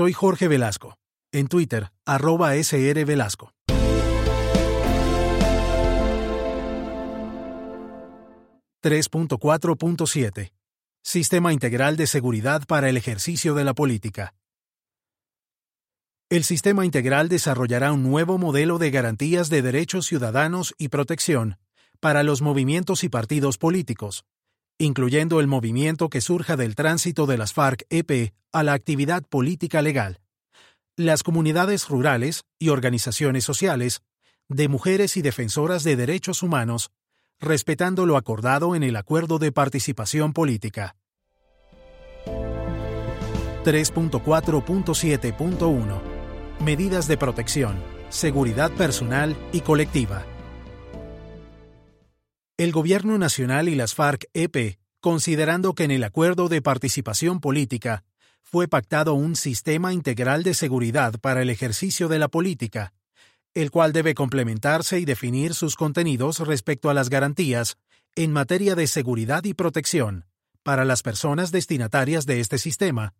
Soy Jorge Velasco. En Twitter, arroba SR Velasco. (3.4.7) Sistema Integral de Seguridad para el Ejercicio de la Política. El Sistema Integral desarrollará un nuevo modelo de garantías de derechos ciudadanos y protección para los movimientos y partidos políticos, incluyendo el movimiento que surja del tránsito de las FARC-EP a la actividad política legal, las comunidades rurales y organizaciones sociales, de mujeres y defensoras de derechos humanos, respetando lo acordado en el Acuerdo de Participación Política. 3.4.7.1 Medidas de protección, seguridad personal y colectiva. El Gobierno Nacional y las FARC-EP, considerando que en el Acuerdo de Participación Política fue pactado un sistema integral de seguridad para el ejercicio de la política, el cual debe complementarse y definir sus contenidos respecto a las garantías en materia de seguridad y protección para las personas destinatarias de este sistema,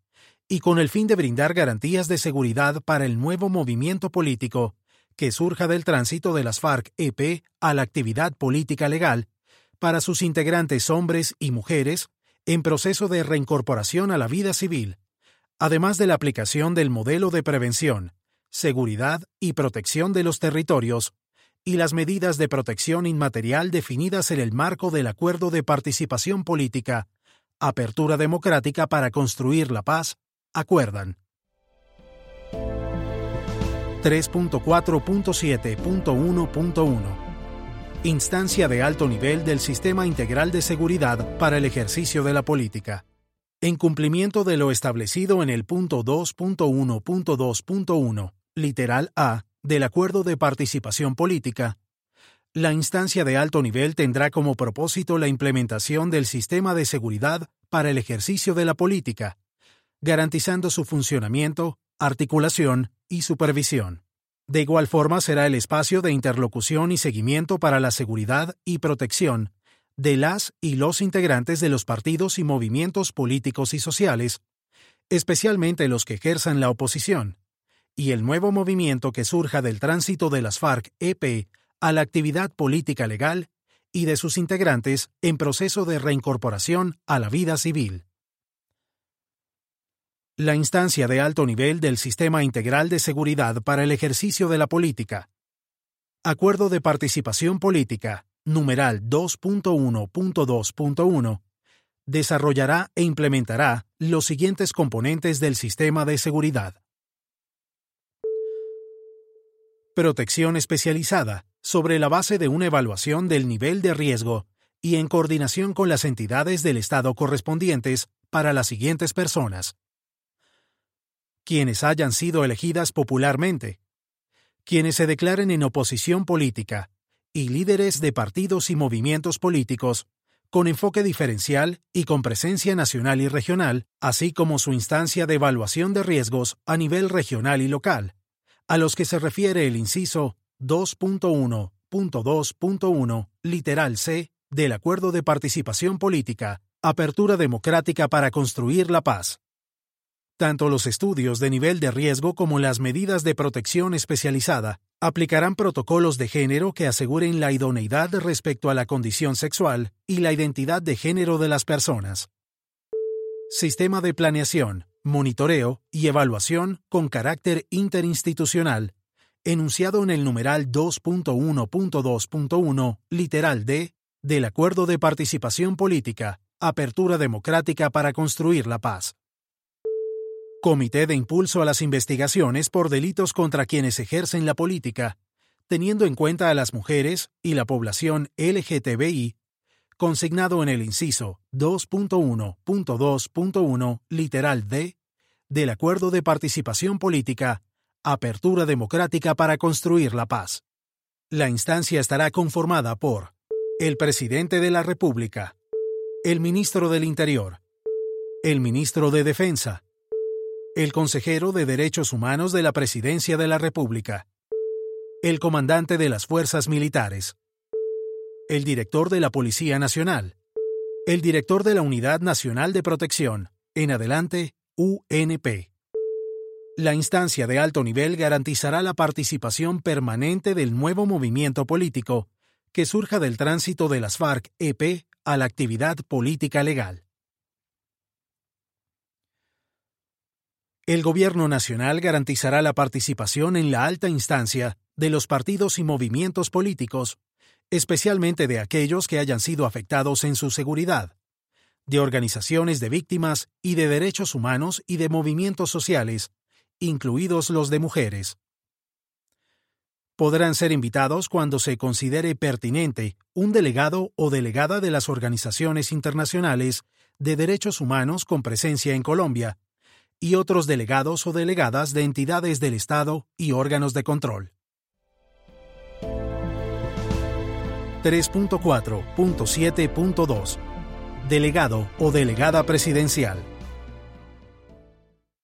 y con el fin de brindar garantías de seguridad para el nuevo movimiento político que surja del tránsito de las FARC-EP a la actividad política legal para sus integrantes hombres y mujeres en proceso de reincorporación a la vida civil, además de la aplicación del modelo de prevención, seguridad y protección de los territorios y las medidas de protección inmaterial definidas en el marco del Acuerdo de Participación Política, Apertura Democrática para Construir la Paz, acuerdan. 3.4.7.1.1 Instancia de alto nivel del Sistema Integral de Seguridad para el ejercicio de la política. En cumplimiento de lo establecido en el punto 2.1.2.1, literal A, del Acuerdo de Participación Política, la instancia de alto nivel tendrá como propósito la implementación del sistema de seguridad para el ejercicio de la política, garantizando su funcionamiento, articulación y supervisión. De igual forma será el espacio de interlocución y seguimiento para la seguridad y protección de las y los integrantes de los partidos y movimientos políticos y sociales, especialmente los que ejerzan la oposición, y el nuevo movimiento que surja del tránsito de las FARC-EP a la actividad política legal y de sus integrantes en proceso de reincorporación a la vida civil la instancia de alto nivel del Sistema Integral de Seguridad para el ejercicio de la política. Acuerdo de Participación Política, numeral 2.1.2.1, desarrollará e implementará los siguientes componentes del sistema de seguridad. Protección especializada, sobre la base de una evaluación del nivel de riesgo y en coordinación con las entidades del Estado correspondientes para las siguientes personas quienes hayan sido elegidas popularmente, quienes se declaren en oposición política, y líderes de partidos y movimientos políticos, con enfoque diferencial y con presencia nacional y regional, así como su instancia de evaluación de riesgos a nivel regional y local, a los que se refiere el inciso 2.1.2.1, literal C, del Acuerdo de Participación Política, Apertura Democrática para Construir la Paz. Tanto los estudios de nivel de riesgo como las medidas de protección especializada aplicarán protocolos de género que aseguren la idoneidad respecto a la condición sexual y la identidad de género de las personas. Sistema de planeación, monitoreo y evaluación con carácter interinstitucional, enunciado en el numeral 2.1.2.1, literal D, del Acuerdo de Participación Política, Apertura Democrática para Construir la Paz. Comité de Impulso a las Investigaciones por Delitos contra quienes ejercen la política, teniendo en cuenta a las mujeres y la población LGTBI, consignado en el inciso 2.1.2.1, literal D, del Acuerdo de Participación Política, Apertura Democrática para Construir la Paz. La instancia estará conformada por el Presidente de la República, el Ministro del Interior, el Ministro de Defensa, el consejero de Derechos Humanos de la Presidencia de la República, el comandante de las Fuerzas Militares, el director de la Policía Nacional, el director de la Unidad Nacional de Protección, en adelante, UNP. La instancia de alto nivel garantizará la participación permanente del nuevo movimiento político que surja del tránsito de las FARC-EP a la actividad política legal. El Gobierno Nacional garantizará la participación en la alta instancia de los partidos y movimientos políticos, especialmente de aquellos que hayan sido afectados en su seguridad, de organizaciones de víctimas y de derechos humanos y de movimientos sociales, incluidos los de mujeres. Podrán ser invitados cuando se considere pertinente un delegado o delegada de las organizaciones internacionales de derechos humanos con presencia en Colombia, y otros delegados o delegadas de entidades del Estado y órganos de control. 3.4.7.2 Delegado o delegada presidencial.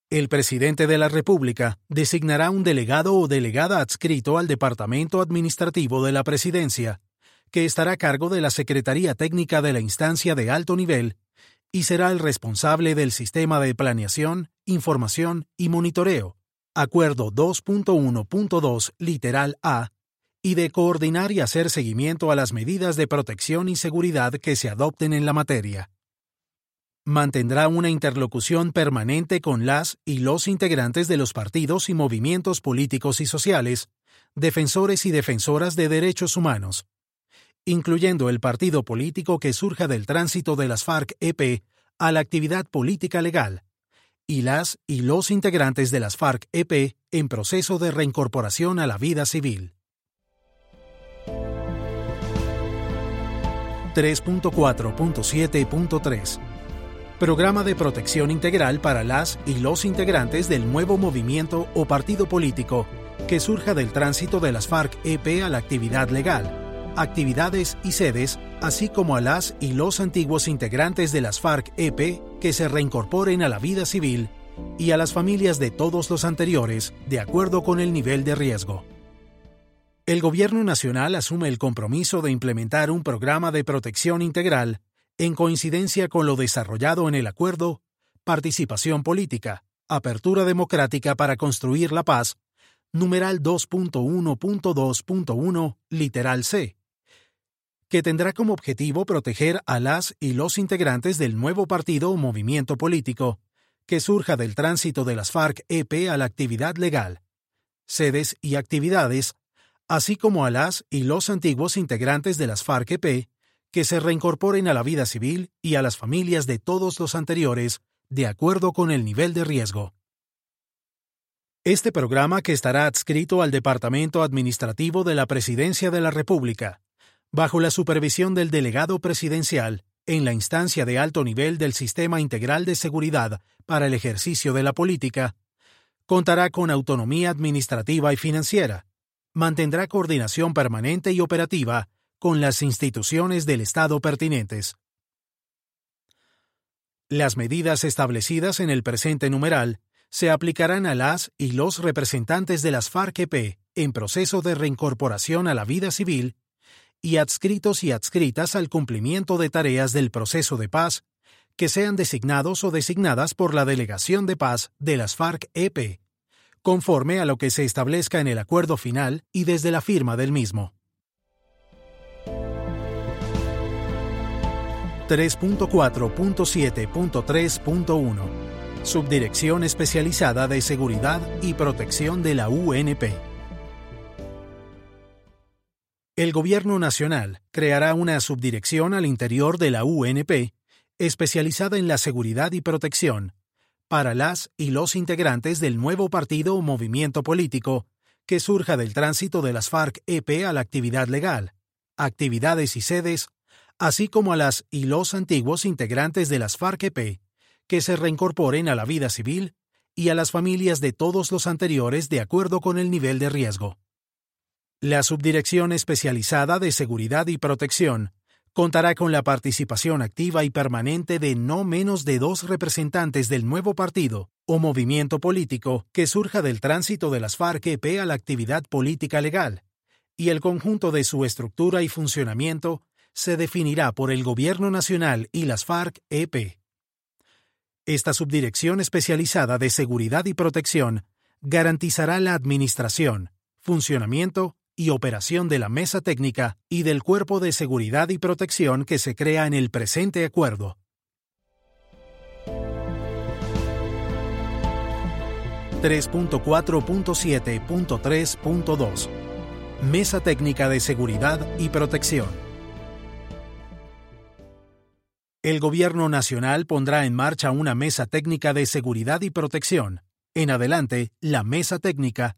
El presidente de la República designará un delegado o delegada adscrito al Departamento Administrativo de la Presidencia, que estará a cargo de la Secretaría Técnica de la instancia de alto nivel y será el responsable del sistema de planeación, información y monitoreo, Acuerdo 2.1.2 literal A, y de coordinar y hacer seguimiento a las medidas de protección y seguridad que se adopten en la materia. Mantendrá una interlocución permanente con las y los integrantes de los partidos y movimientos políticos y sociales, defensores y defensoras de derechos humanos, incluyendo el partido político que surja del tránsito de las FARC-EP a la actividad política legal, y las y los integrantes de las FARC-EP en proceso de reincorporación a la vida civil. 3.4.7.3 Programa de protección integral para las y los integrantes del nuevo movimiento o partido político que surja del tránsito de las FARC-EP a la actividad legal actividades y sedes, así como a las y los antiguos integrantes de las FARC-EP que se reincorporen a la vida civil y a las familias de todos los anteriores, de acuerdo con el nivel de riesgo. El Gobierno Nacional asume el compromiso de implementar un programa de protección integral en coincidencia con lo desarrollado en el acuerdo Participación Política, Apertura Democrática para Construir la Paz, numeral 2.1.2.1, literal C, que tendrá como objetivo proteger a las y los integrantes del nuevo partido o movimiento político que surja del tránsito de las FARC-EP a la actividad legal, sedes y actividades, así como a las y los antiguos integrantes de las FARC-EP que se reincorporen a la vida civil y a las familias de todos los anteriores, de acuerdo con el nivel de riesgo. Este programa, que estará adscrito al Departamento Administrativo de la Presidencia de la República, bajo la supervisión del delegado presidencial, en la instancia de alto nivel del Sistema Integral de Seguridad para el ejercicio de la política, contará con autonomía administrativa y financiera, mantendrá coordinación permanente y operativa con las instituciones del Estado pertinentes. Las medidas establecidas en el presente numeral se aplicarán a las y los representantes de las FARC-EP en proceso de reincorporación a la vida civil y adscritos y adscritas al cumplimiento de tareas del proceso de paz que sean designados o designadas por la Delegación de Paz de las FARC-EP, conforme a lo que se establezca en el acuerdo final y desde la firma del mismo. 3.4.7.3.1 Subdirección Especializada de Seguridad y Protección de la UNP el Gobierno Nacional creará una subdirección al interior de la UNP especializada en la seguridad y protección para las y los integrantes del nuevo partido o movimiento político que surja del tránsito de las FARC-EP a la actividad legal, actividades y sedes, así como a las y los antiguos integrantes de las FARC-EP que se reincorporen a la vida civil y a las familias de todos los anteriores de acuerdo con el nivel de riesgo. La Subdirección Especializada de Seguridad y Protección contará con la participación activa y permanente de no menos de dos representantes del nuevo partido o movimiento político que surja del tránsito de las FARC-EP a la actividad política legal, y el conjunto de su estructura y funcionamiento se definirá por el Gobierno Nacional y las FARC-EP. Esta subdirección especializada de seguridad y protección garantizará la administración, funcionamiento y operación de la mesa técnica y del cuerpo de seguridad y protección que se crea en el presente acuerdo. 3.4.7.3.2 Mesa Técnica de Seguridad y Protección. El Gobierno Nacional pondrá en marcha una Mesa Técnica de Seguridad y Protección. En adelante, la Mesa Técnica,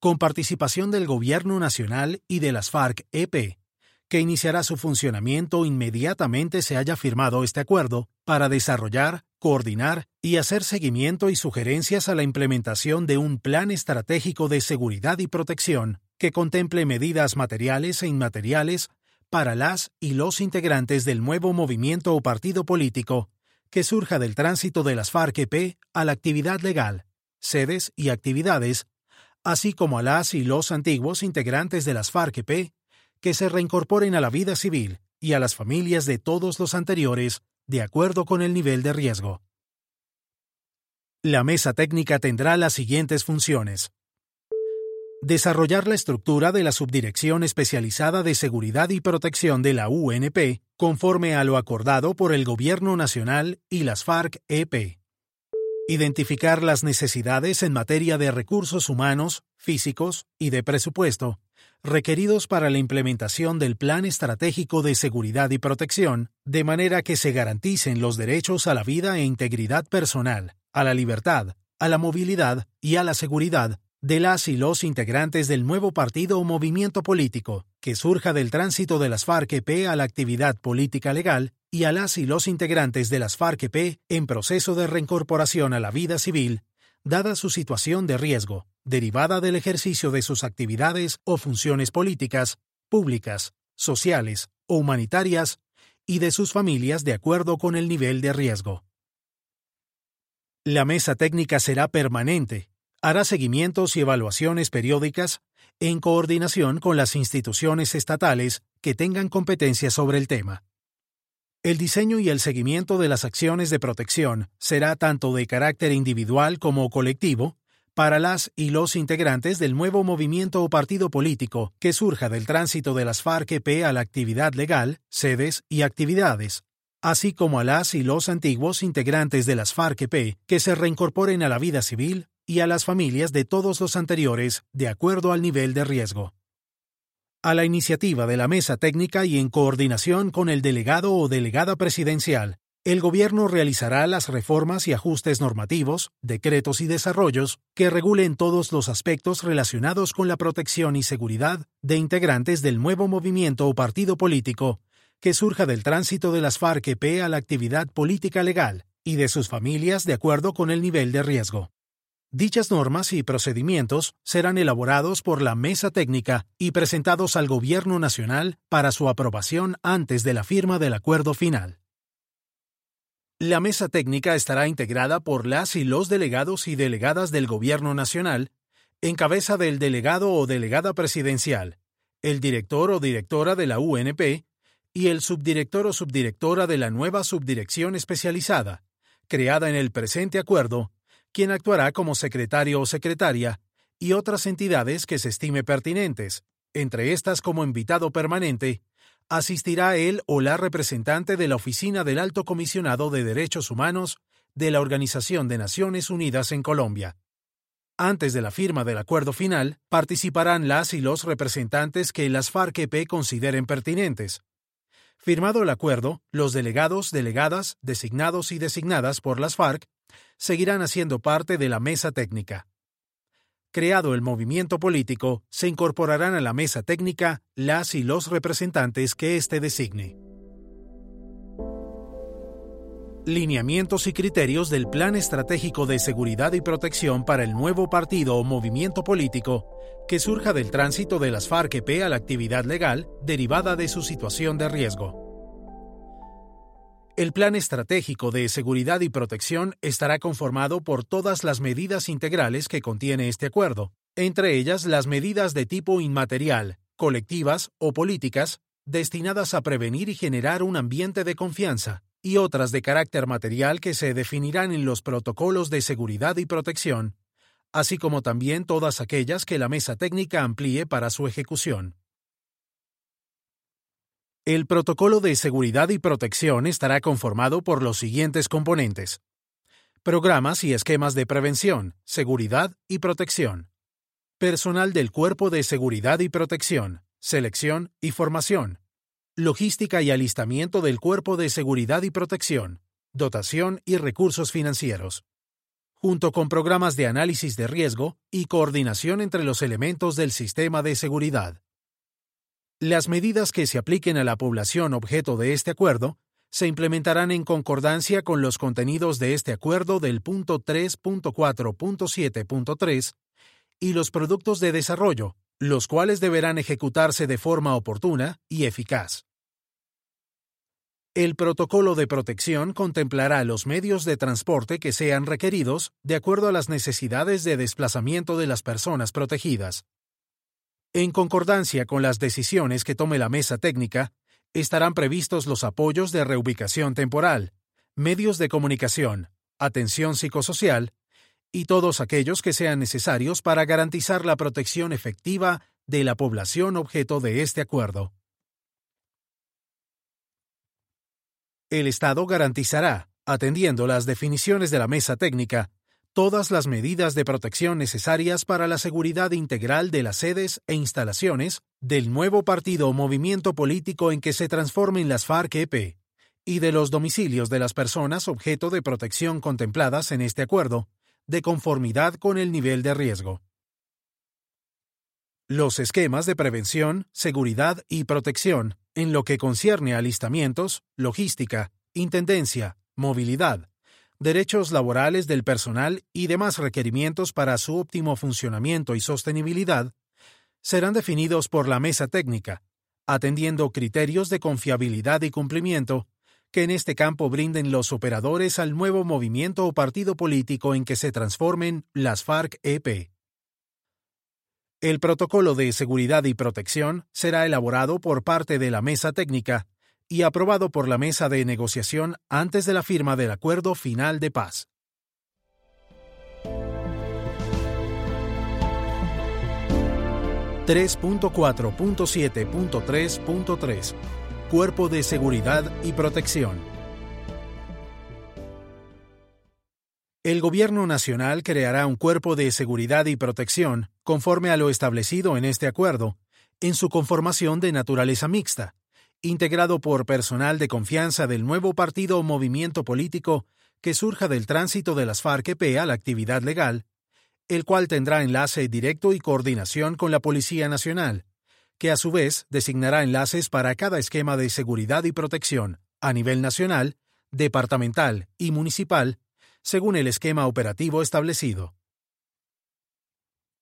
con participación del Gobierno Nacional y de las FARC-EP, que iniciará su funcionamiento inmediatamente se haya firmado este acuerdo para desarrollar, coordinar y hacer seguimiento y sugerencias a la implementación de un plan estratégico de seguridad y protección que contemple medidas materiales e inmateriales para las y los integrantes del nuevo movimiento o partido político que surja del tránsito de las FARC-EP a la actividad legal, sedes y actividades, así como a las y los antiguos integrantes de las FARC-EP que se reincorporen a la vida civil y a las familias de todos los anteriores de acuerdo con el nivel de riesgo. La mesa técnica tendrá las siguientes funciones. Desarrollar la estructura de la Subdirección Especializada de Seguridad y Protección de la UNP conforme a lo acordado por el Gobierno Nacional y las FARC-EP. Identificar las necesidades en materia de recursos humanos, físicos y de presupuesto requeridos para la implementación del Plan Estratégico de Seguridad y Protección, de manera que se garanticen los derechos a la vida e integridad personal, a la libertad, a la movilidad y a la seguridad de las y los integrantes del nuevo partido o movimiento político, que surja del tránsito de las FARC-EP a la actividad política legal, y a las y los integrantes de las FARC-EP en proceso de reincorporación a la vida civil, dada su situación de riesgo, derivada del ejercicio de sus actividades o funciones políticas, públicas, sociales o humanitarias, y de sus familias de acuerdo con el nivel de riesgo. La mesa técnica será permanente, hará seguimientos y evaluaciones periódicas en coordinación con las instituciones estatales que tengan competencia sobre el tema. El diseño y el seguimiento de las acciones de protección será tanto de carácter individual como colectivo para las y los integrantes del nuevo movimiento o partido político que surja del tránsito de las FARC-EP a la actividad legal, sedes y actividades, así como a las y los antiguos integrantes de las FARC-EP que se reincorporen a la vida civil y a las familias de todos los anteriores de acuerdo al nivel de riesgo a la iniciativa de la mesa técnica y en coordinación con el delegado o delegada presidencial, el Gobierno realizará las reformas y ajustes normativos, decretos y desarrollos que regulen todos los aspectos relacionados con la protección y seguridad de integrantes del nuevo movimiento o partido político que surja del tránsito de las FARC-EP a la actividad política legal y de sus familias de acuerdo con el nivel de riesgo. Dichas normas y procedimientos serán elaborados por la Mesa Técnica y presentados al Gobierno Nacional para su aprobación antes de la firma del acuerdo final. La Mesa Técnica estará integrada por las y los delegados y delegadas del Gobierno Nacional, en cabeza del delegado o delegada presidencial, el director o directora de la UNP y el subdirector o subdirectora de la nueva subdirección especializada, creada en el presente acuerdo quien actuará como secretario o secretaria, y otras entidades que se estime pertinentes, entre estas como invitado permanente, asistirá él o la representante de la Oficina del Alto Comisionado de Derechos Humanos de la Organización de Naciones Unidas en Colombia. Antes de la firma del acuerdo final, participarán las y los representantes que las FARC-EP consideren pertinentes. Firmado el acuerdo, los delegados, delegadas, designados y designadas por las FARC seguirán haciendo parte de la mesa técnica. Creado el movimiento político, se incorporarán a la mesa técnica las y los representantes que éste designe. Lineamientos y criterios del Plan Estratégico de Seguridad y Protección para el nuevo partido o movimiento político que surja del tránsito de las FARC-EP a la actividad legal derivada de su situación de riesgo. El Plan Estratégico de Seguridad y Protección estará conformado por todas las medidas integrales que contiene este acuerdo, entre ellas las medidas de tipo inmaterial, colectivas o políticas, destinadas a prevenir y generar un ambiente de confianza, y otras de carácter material que se definirán en los protocolos de seguridad y protección, así como también todas aquellas que la mesa técnica amplíe para su ejecución. El protocolo de seguridad y protección estará conformado por los siguientes componentes. Programas y esquemas de prevención, seguridad y protección. Personal del Cuerpo de Seguridad y Protección, selección y formación. Logística y alistamiento del Cuerpo de Seguridad y Protección, dotación y recursos financieros. Junto con programas de análisis de riesgo y coordinación entre los elementos del sistema de seguridad. Las medidas que se apliquen a la población objeto de este acuerdo se implementarán en concordancia con los contenidos de este acuerdo del punto 3.4.7.3 y los productos de desarrollo, los cuales deberán ejecutarse de forma oportuna y eficaz. El protocolo de protección contemplará los medios de transporte que sean requeridos de acuerdo a las necesidades de desplazamiento de las personas protegidas, en concordancia con las decisiones que tome la mesa técnica, estarán previstos los apoyos de reubicación temporal, medios de comunicación, atención psicosocial y todos aquellos que sean necesarios para garantizar la protección efectiva de la población objeto de este acuerdo. El Estado garantizará, atendiendo las definiciones de la mesa técnica, todas las medidas de protección necesarias para la seguridad integral de las sedes e instalaciones del nuevo partido o movimiento político en que se transformen las FARC-EP y de los domicilios de las personas objeto de protección contempladas en este acuerdo, de conformidad con el nivel de riesgo. Los esquemas de prevención, seguridad y protección, en lo que concierne a alistamientos, logística, intendencia, movilidad, derechos laborales del personal y demás requerimientos para su óptimo funcionamiento y sostenibilidad, serán definidos por la mesa técnica, atendiendo criterios de confiabilidad y cumplimiento que en este campo brinden los operadores al nuevo movimiento o partido político en que se transformen las FARC-EP. El protocolo de seguridad y protección será elaborado por parte de la mesa técnica y aprobado por la mesa de negociación antes de la firma del acuerdo final de paz. (3.4.7.3.3) Cuerpo de Seguridad y Protección. El Gobierno Nacional creará un cuerpo de seguridad y protección, conforme a lo establecido en este acuerdo, en su conformación de naturaleza mixta, integrado por personal de confianza del nuevo partido o movimiento político que surja del tránsito de las FARC-EP a la actividad legal, el cual tendrá enlace directo y coordinación con la Policía Nacional, que a su vez designará enlaces para cada esquema de seguridad y protección, a nivel nacional, departamental y municipal, según el esquema operativo establecido.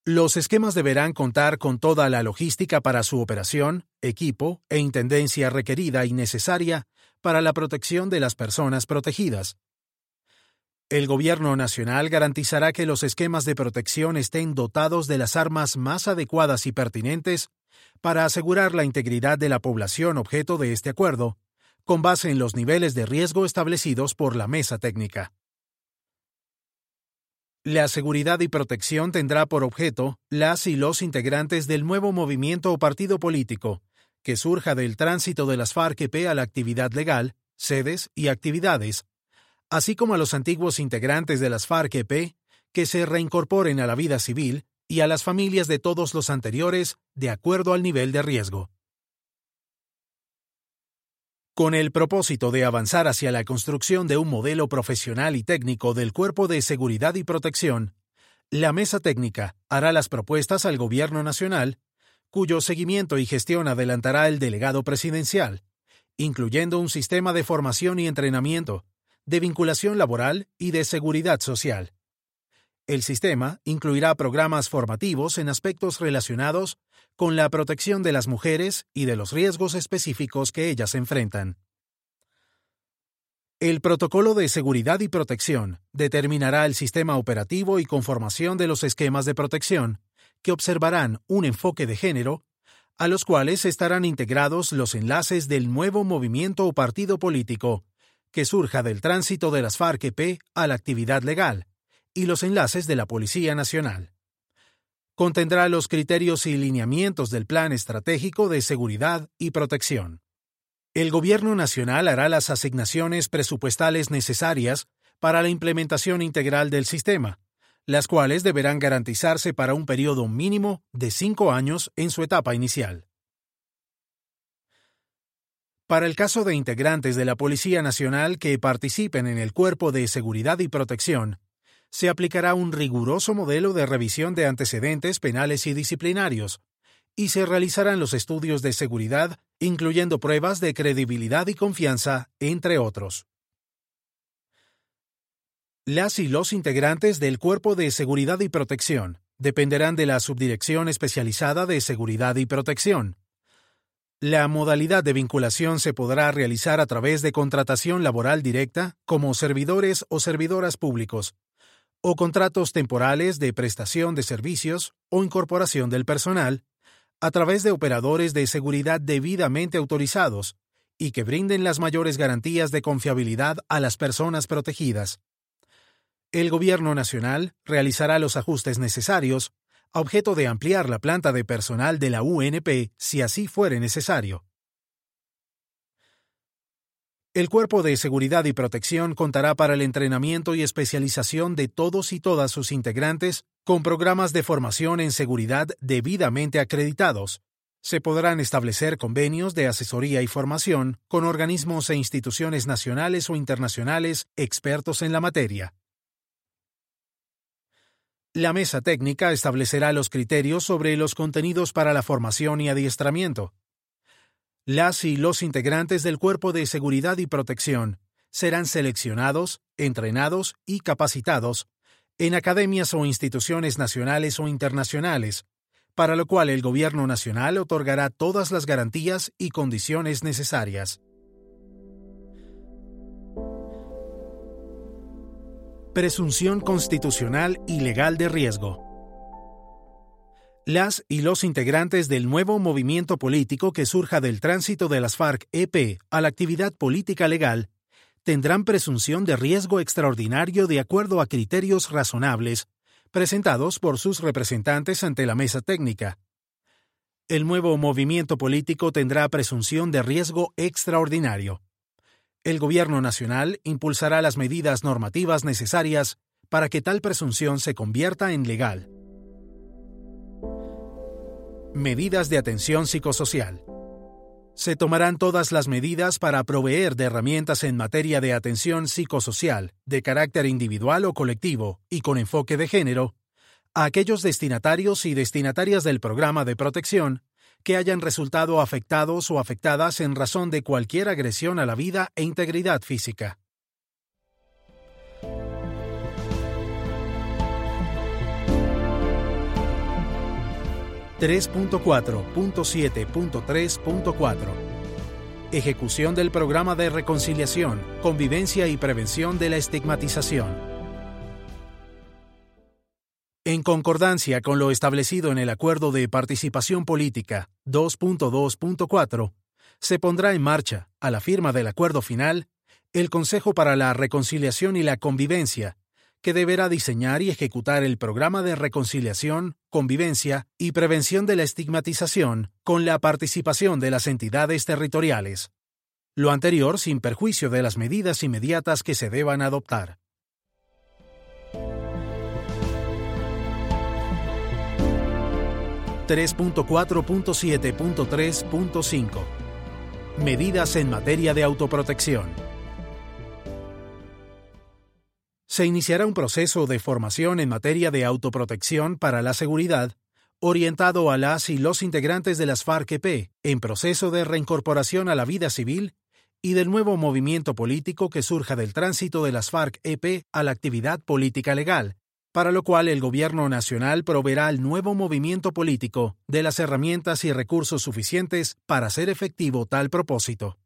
Los esquemas deberán contar con toda la logística para su operación, equipo e intendencia requerida y necesaria para la protección de las personas protegidas. El Gobierno Nacional garantizará que los esquemas de protección estén dotados de las armas más adecuadas y pertinentes para asegurar la integridad de la población objeto de este acuerdo, con base en los niveles de riesgo establecidos por la mesa técnica. La seguridad y protección tendrá por objeto las y los integrantes del nuevo movimiento o partido político, que surja del tránsito de las FARC-EP a la actividad legal, sedes y actividades, así como a los antiguos integrantes de las FARC-EP que se reincorporen a la vida civil y a las familias de todos los anteriores de acuerdo al nivel de riesgo. Con el propósito de avanzar hacia la construcción de un modelo profesional y técnico del Cuerpo de Seguridad y Protección, la Mesa Técnica hará las propuestas al Gobierno Nacional, cuyo seguimiento y gestión adelantará el delegado presidencial, incluyendo un sistema de formación y entrenamiento, de vinculación laboral y de seguridad social. El sistema incluirá programas formativos en aspectos relacionados con la protección de las mujeres y de los riesgos específicos que ellas enfrentan. El protocolo de seguridad y protección determinará el sistema operativo y conformación de los esquemas de protección, que observarán un enfoque de género, a los cuales estarán integrados los enlaces del nuevo movimiento o partido político, que surja del tránsito de las FARC-EP a la actividad legal, y los enlaces de la Policía Nacional. Contendrá los criterios y lineamientos del Plan Estratégico de Seguridad y Protección. El Gobierno Nacional hará las asignaciones presupuestales necesarias para la implementación integral del sistema, las cuales deberán garantizarse para un periodo mínimo de cinco años en su etapa inicial. Para el caso de integrantes de la Policía Nacional que participen en el Cuerpo de Seguridad y Protección, se aplicará un riguroso modelo de revisión de antecedentes penales y disciplinarios, y se realizarán los estudios de seguridad, incluyendo pruebas de credibilidad y confianza, entre otros. Las y los integrantes del Cuerpo de Seguridad y Protección dependerán de la Subdirección Especializada de Seguridad y Protección, la modalidad de vinculación se podrá realizar a través de contratación laboral directa como servidores o servidoras públicos, o contratos temporales de prestación de servicios o incorporación del personal, a través de operadores de seguridad debidamente autorizados y que brinden las mayores garantías de confiabilidad a las personas protegidas. El Gobierno Nacional realizará los ajustes necesarios objeto de ampliar la planta de personal de la UNP si así fuere necesario. El Cuerpo de Seguridad y Protección contará para el entrenamiento y especialización de todos y todas sus integrantes con programas de formación en seguridad debidamente acreditados. Se podrán establecer convenios de asesoría y formación con organismos e instituciones nacionales o internacionales expertos en la materia. La mesa técnica establecerá los criterios sobre los contenidos para la formación y adiestramiento. Las y los integrantes del Cuerpo de Seguridad y Protección serán seleccionados, entrenados y capacitados en academias o instituciones nacionales o internacionales, para lo cual el Gobierno Nacional otorgará todas las garantías y condiciones necesarias. Presunción constitucional y legal de riesgo. Las y los integrantes del nuevo movimiento político que surja del tránsito de las FARC-EP a la actividad política legal tendrán presunción de riesgo extraordinario de acuerdo a criterios razonables presentados por sus representantes ante la mesa técnica. El nuevo movimiento político tendrá presunción de riesgo extraordinario el Gobierno Nacional impulsará las medidas normativas necesarias para que tal presunción se convierta en legal. Medidas de atención psicosocial. Se tomarán todas las medidas para proveer de herramientas en materia de atención psicosocial, de carácter individual o colectivo y con enfoque de género, a aquellos destinatarios y destinatarias del programa de protección que hayan resultado afectados o afectadas en razón de cualquier agresión a la vida e integridad física. ...3.4.7.3.4 Ejecución del Programa de Reconciliación, Convivencia y Prevención de la Estigmatización. En concordancia con lo establecido en el Acuerdo de Participación Política 2.2.4, se pondrá en marcha, a la firma del acuerdo final, el Consejo para la Reconciliación y la Convivencia, que deberá diseñar y ejecutar el programa de reconciliación, convivencia y prevención de la estigmatización con la participación de las entidades territoriales. Lo anterior sin perjuicio de las medidas inmediatas que se deban adoptar. 3.4.7.3.5 Medidas en materia de autoprotección. Se iniciará un proceso de formación en materia de autoprotección para la seguridad orientado a las y los integrantes de las FARC-EP en proceso de reincorporación a la vida civil y del nuevo movimiento político que surja del tránsito de las FARC-EP a la actividad política legal, para lo cual el Gobierno Nacional proveerá al nuevo movimiento político de las herramientas y recursos suficientes para hacer efectivo tal propósito.